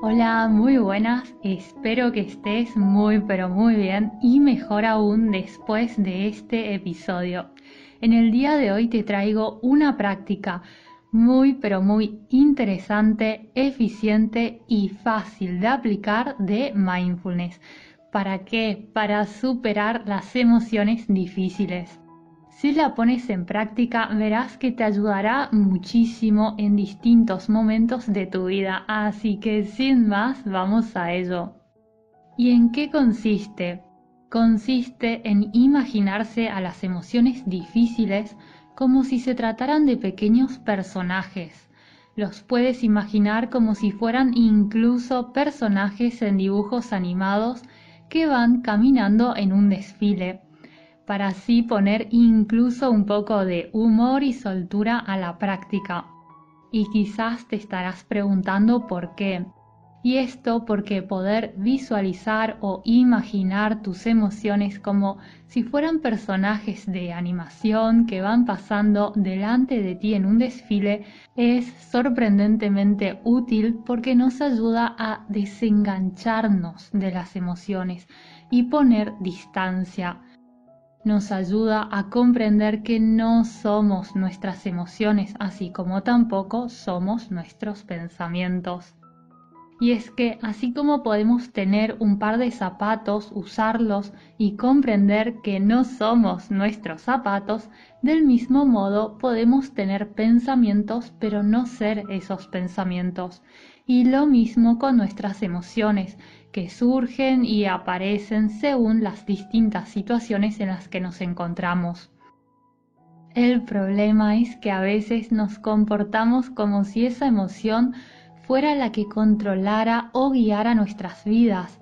Hola, muy buenas, espero que estés muy pero muy bien y mejor aún después de este episodio. En el día de hoy te traigo una práctica muy pero muy interesante, eficiente y fácil de aplicar de mindfulness. ¿Para qué? Para superar las emociones difíciles. Si la pones en práctica, verás que te ayudará muchísimo en distintos momentos de tu vida, así que sin más, vamos a ello. ¿Y en qué consiste? Consiste en imaginarse a las emociones difíciles como si se trataran de pequeños personajes. Los puedes imaginar como si fueran incluso personajes en dibujos animados que van caminando en un desfile para así poner incluso un poco de humor y soltura a la práctica. Y quizás te estarás preguntando por qué. Y esto porque poder visualizar o imaginar tus emociones como si fueran personajes de animación que van pasando delante de ti en un desfile es sorprendentemente útil porque nos ayuda a desengancharnos de las emociones y poner distancia nos ayuda a comprender que no somos nuestras emociones, así como tampoco somos nuestros pensamientos. Y es que así como podemos tener un par de zapatos, usarlos y comprender que no somos nuestros zapatos, del mismo modo podemos tener pensamientos pero no ser esos pensamientos. Y lo mismo con nuestras emociones, que surgen y aparecen según las distintas situaciones en las que nos encontramos. El problema es que a veces nos comportamos como si esa emoción fuera la que controlara o guiara nuestras vidas.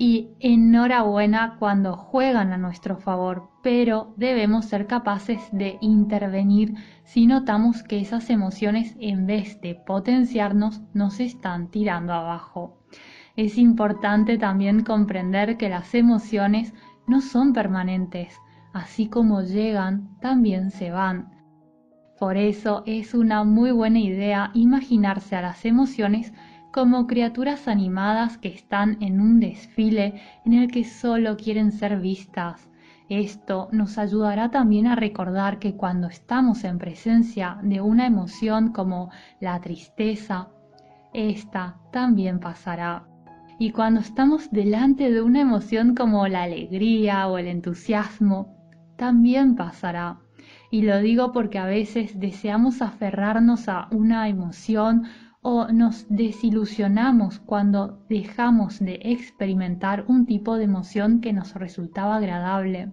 Y enhorabuena cuando juegan a nuestro favor, pero debemos ser capaces de intervenir si notamos que esas emociones en vez de potenciarnos nos están tirando abajo es importante también comprender que las emociones no son permanentes, así como llegan, también se van. Por eso es una muy buena idea imaginarse a las emociones como criaturas animadas que están en un desfile en el que solo quieren ser vistas. Esto nos ayudará también a recordar que cuando estamos en presencia de una emoción como la tristeza, esta también pasará. Y cuando estamos delante de una emoción como la alegría o el entusiasmo, también pasará. Y lo digo porque a veces deseamos aferrarnos a una emoción o nos desilusionamos cuando dejamos de experimentar un tipo de emoción que nos resultaba agradable.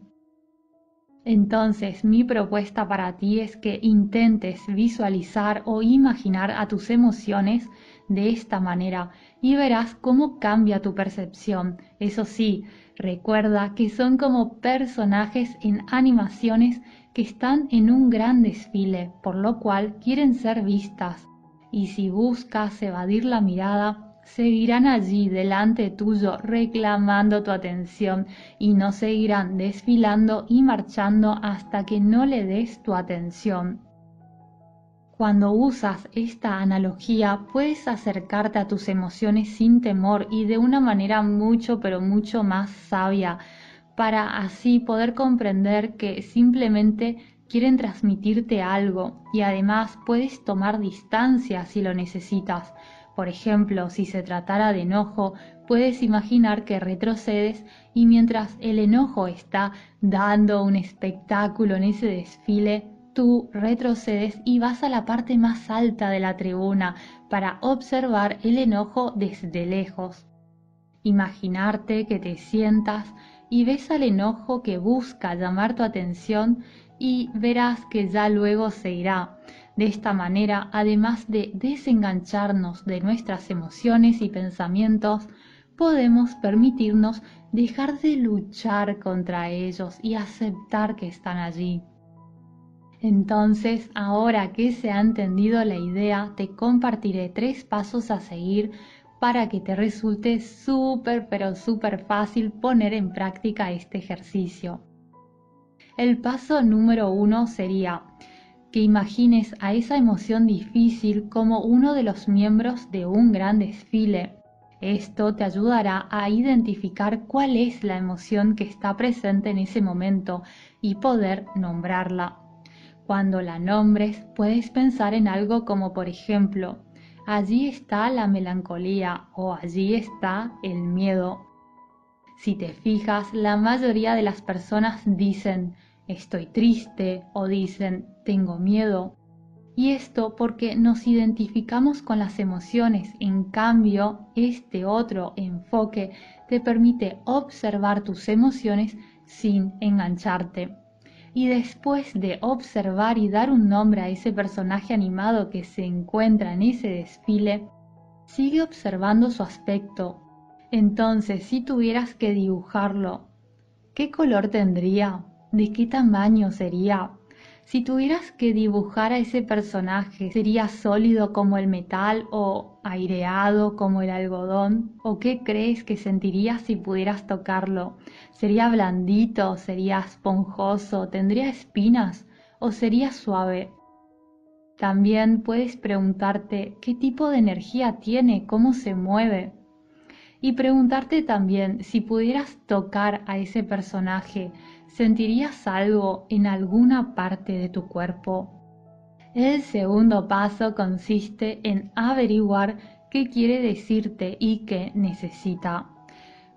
Entonces mi propuesta para ti es que intentes visualizar o imaginar a tus emociones de esta manera y verás cómo cambia tu percepción. Eso sí, recuerda que son como personajes en animaciones que están en un gran desfile, por lo cual quieren ser vistas. Y si buscas evadir la mirada, seguirán allí delante tuyo reclamando tu atención y no seguirán desfilando y marchando hasta que no le des tu atención. Cuando usas esta analogía puedes acercarte a tus emociones sin temor y de una manera mucho pero mucho más sabia para así poder comprender que simplemente quieren transmitirte algo y además puedes tomar distancia si lo necesitas. Por ejemplo, si se tratara de enojo, puedes imaginar que retrocedes y mientras el enojo está dando un espectáculo en ese desfile, tú retrocedes y vas a la parte más alta de la tribuna para observar el enojo desde lejos. Imaginarte que te sientas y ves al enojo que busca llamar tu atención y verás que ya luego se irá. De esta manera, además de desengancharnos de nuestras emociones y pensamientos, podemos permitirnos dejar de luchar contra ellos y aceptar que están allí. Entonces, ahora que se ha entendido la idea, te compartiré tres pasos a seguir para que te resulte súper, pero súper fácil poner en práctica este ejercicio. El paso número uno sería que imagines a esa emoción difícil como uno de los miembros de un gran desfile. Esto te ayudará a identificar cuál es la emoción que está presente en ese momento y poder nombrarla. Cuando la nombres, puedes pensar en algo como por ejemplo, allí está la melancolía o allí está el miedo. Si te fijas, la mayoría de las personas dicen estoy triste o dicen tengo miedo. Y esto porque nos identificamos con las emociones. En cambio, este otro enfoque te permite observar tus emociones sin engancharte y después de observar y dar un nombre a ese personaje animado que se encuentra en ese desfile, sigue observando su aspecto. Entonces, si tuvieras que dibujarlo, ¿qué color tendría? ¿De qué tamaño sería? Si tuvieras que dibujar a ese personaje, ¿sería sólido como el metal o aireado como el algodón? ¿O qué crees que sentirías si pudieras tocarlo? ¿Sería blandito? ¿Sería esponjoso? ¿Tendría espinas? ¿O sería suave? También puedes preguntarte qué tipo de energía tiene, cómo se mueve. Y preguntarte también si pudieras tocar a ese personaje, ¿Sentirías algo en alguna parte de tu cuerpo? El segundo paso consiste en averiguar qué quiere decirte y qué necesita.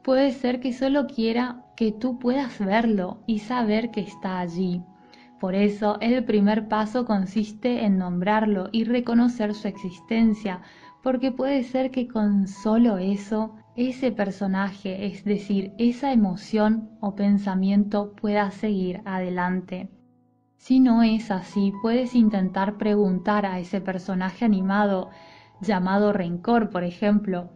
Puede ser que solo quiera que tú puedas verlo y saber que está allí. Por eso el primer paso consiste en nombrarlo y reconocer su existencia, porque puede ser que con solo eso ese personaje, es decir, esa emoción o pensamiento pueda seguir adelante. Si no es así, puedes intentar preguntar a ese personaje animado, llamado rencor, por ejemplo,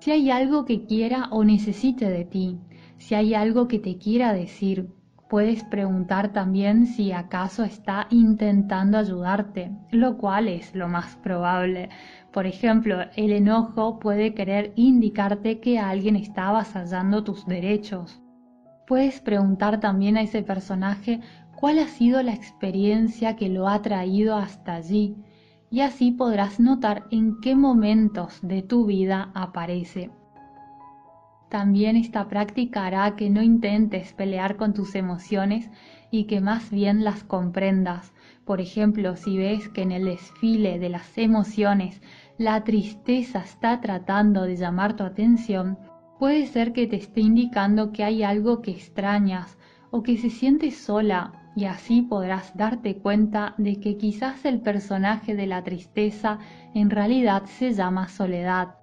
si hay algo que quiera o necesite de ti, si hay algo que te quiera decir. Puedes preguntar también si acaso está intentando ayudarte, lo cual es lo más probable, por ejemplo, el enojo puede querer indicarte que alguien está avasallando tus derechos. Puedes preguntar también a ese personaje cuál ha sido la experiencia que lo ha traído hasta allí y así podrás notar en qué momentos de tu vida aparece. También esta práctica hará que no intentes pelear con tus emociones y que más bien las comprendas. Por ejemplo, si ves que en el desfile de las emociones la tristeza está tratando de llamar tu atención, puede ser que te esté indicando que hay algo que extrañas o que se siente sola y así podrás darte cuenta de que quizás el personaje de la tristeza en realidad se llama soledad.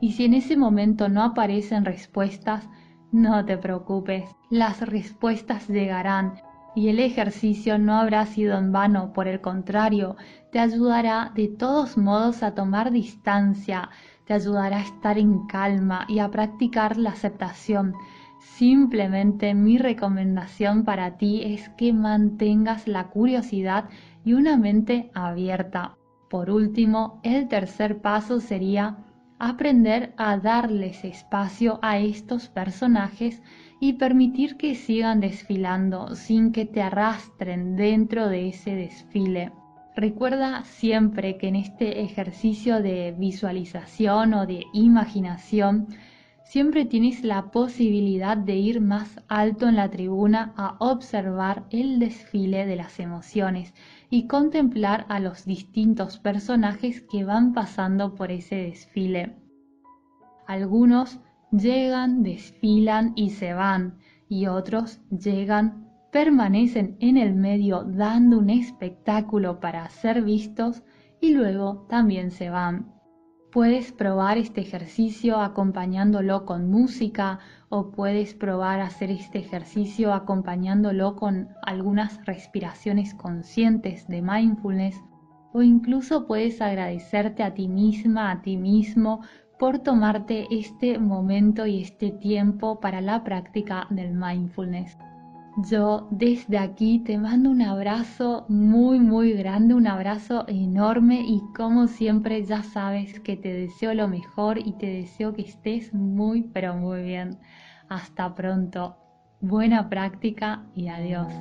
Y si en ese momento no aparecen respuestas, no te preocupes, las respuestas llegarán y el ejercicio no habrá sido en vano, por el contrario, te ayudará de todos modos a tomar distancia, te ayudará a estar en calma y a practicar la aceptación. Simplemente mi recomendación para ti es que mantengas la curiosidad y una mente abierta. Por último, el tercer paso sería aprender a darles espacio a estos personajes y permitir que sigan desfilando sin que te arrastren dentro de ese desfile. Recuerda siempre que en este ejercicio de visualización o de imaginación, siempre tienes la posibilidad de ir más alto en la tribuna a observar el desfile de las emociones y contemplar a los distintos personajes que van pasando por ese desfile. Algunos llegan, desfilan y se van, y otros llegan, permanecen en el medio dando un espectáculo para ser vistos y luego también se van. Puedes probar este ejercicio acompañándolo con música o puedes probar hacer este ejercicio acompañándolo con algunas respiraciones conscientes de mindfulness o incluso puedes agradecerte a ti misma, a ti mismo por tomarte este momento y este tiempo para la práctica del mindfulness. Yo desde aquí te mando un abrazo muy muy grande, un abrazo enorme y como siempre ya sabes que te deseo lo mejor y te deseo que estés muy pero muy bien. Hasta pronto. Buena práctica y adiós.